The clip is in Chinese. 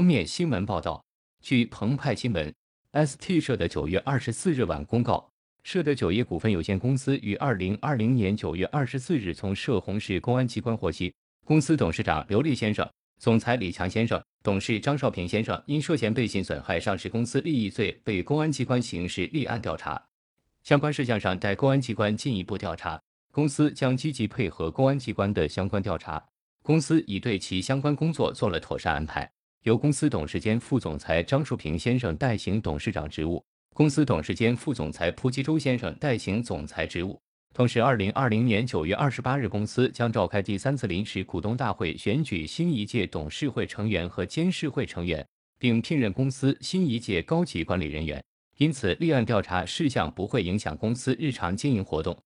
封面新闻报道，据澎湃新闻，ST 社的九月二十四日晚公告，社的酒业股份有限公司于二零二零年九月二十四日从涉洪市公安机关获悉，公司董事长刘立先生、总裁李强先生、董事张少平先生因涉嫌背信损害上市公司利益罪，被公安机关刑事立案调查。相关事项上待公安机关进一步调查，公司将积极配合公安机关的相关调查。公司已对其相关工作做了妥善安排，由公司董事兼副总裁张树平先生代行董事长职务，公司董事兼副总裁蒲吉洲先生代行总裁职务。同时，二零二零年九月二十八日，公司将召开第三次临时股东大会，选举新一届董事会成员和监事会成员，并聘任公司新一届高级管理人员。因此，立案调查事项不会影响公司日常经营活动。